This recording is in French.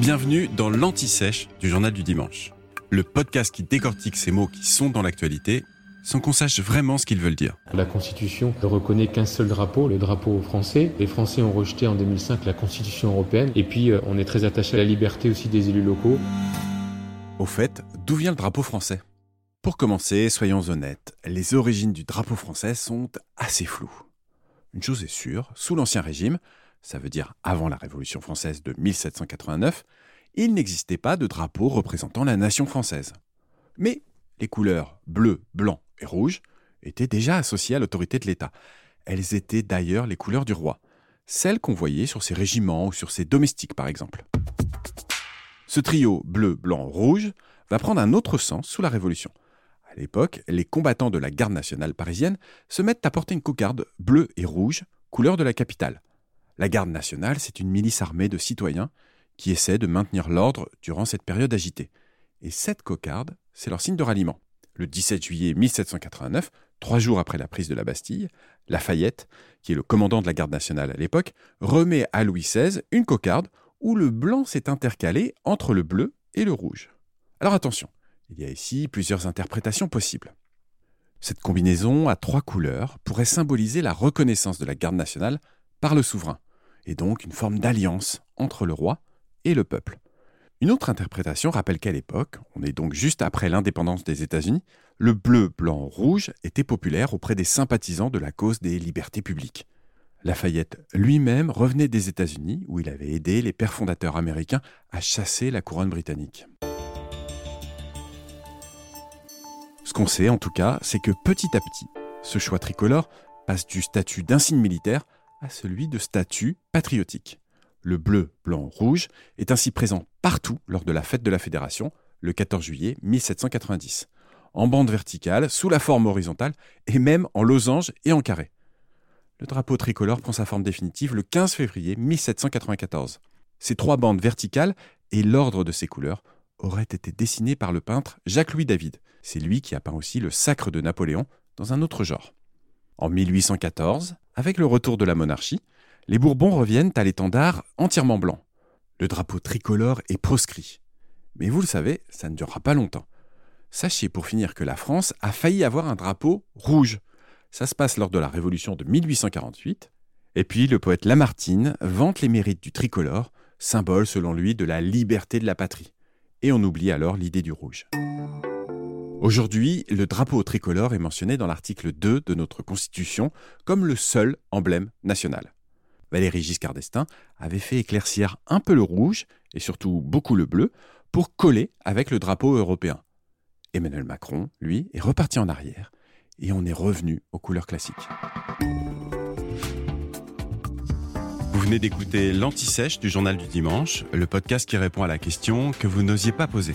Bienvenue dans l'Anti-Sèche du Journal du Dimanche, le podcast qui décortique ces mots qui sont dans l'actualité sans qu'on sache vraiment ce qu'ils veulent dire. La Constitution ne reconnaît qu'un seul drapeau, le drapeau français. Les Français ont rejeté en 2005 la Constitution européenne. Et puis, euh, on est très attaché à la liberté aussi des élus locaux. Au fait, d'où vient le drapeau français? Pour commencer, soyons honnêtes, les origines du drapeau français sont assez floues. Une chose est sûre, sous l'Ancien Régime, ça veut dire avant la Révolution française de 1789, il n'existait pas de drapeau représentant la nation française. Mais les couleurs bleu, blanc et rouge étaient déjà associées à l'autorité de l'État. Elles étaient d'ailleurs les couleurs du roi, celles qu'on voyait sur ses régiments ou sur ses domestiques par exemple. Ce trio bleu, blanc, rouge va prendre un autre sens sous la Révolution. À l'époque, les combattants de la garde nationale parisienne se mettent à porter une cocarde bleue et rouge, couleur de la capitale. La garde nationale, c'est une milice armée de citoyens qui essaie de maintenir l'ordre durant cette période agitée. Et cette cocarde, c'est leur signe de ralliement. Le 17 juillet 1789, trois jours après la prise de la Bastille, Lafayette, qui est le commandant de la garde nationale à l'époque, remet à Louis XVI une cocarde où le blanc s'est intercalé entre le bleu et le rouge. Alors attention, il y a ici plusieurs interprétations possibles. Cette combinaison à trois couleurs pourrait symboliser la reconnaissance de la garde nationale par le souverain, et donc une forme d'alliance entre le roi et le peuple. Une autre interprétation rappelle qu'à l'époque, on est donc juste après l'indépendance des États-Unis, le bleu, blanc, rouge était populaire auprès des sympathisants de la cause des libertés publiques. Lafayette lui-même revenait des États-Unis où il avait aidé les pères fondateurs américains à chasser la couronne britannique. Ce qu'on sait en tout cas, c'est que petit à petit, ce choix tricolore passe du statut d'insigne militaire à celui de statut patriotique. Le bleu, blanc, rouge est ainsi présent partout lors de la fête de la Fédération, le 14 juillet 1790, en bande verticale, sous la forme horizontale et même en losange et en carré. Le drapeau tricolore prend sa forme définitive le 15 février 1794. Ces trois bandes verticales et l'ordre de ces couleurs auraient été dessinés par le peintre Jacques-Louis David. C'est lui qui a peint aussi le Sacre de Napoléon dans un autre genre. En 1814, avec le retour de la monarchie, les Bourbons reviennent à l'étendard entièrement blanc. Le drapeau tricolore est proscrit. Mais vous le savez, ça ne durera pas longtemps. Sachez pour finir que la France a failli avoir un drapeau rouge. Ça se passe lors de la Révolution de 1848. Et puis le poète Lamartine vante les mérites du tricolore, symbole selon lui de la liberté de la patrie. Et on oublie alors l'idée du rouge. Aujourd'hui, le drapeau tricolore est mentionné dans l'article 2 de notre Constitution comme le seul emblème national. Valéry Giscard d'Estaing avait fait éclaircir un peu le rouge et surtout beaucoup le bleu pour coller avec le drapeau européen. Emmanuel Macron, lui, est reparti en arrière et on est revenu aux couleurs classiques. Vous venez d'écouter l'Anti-Sèche du Journal du Dimanche, le podcast qui répond à la question que vous n'osiez pas poser.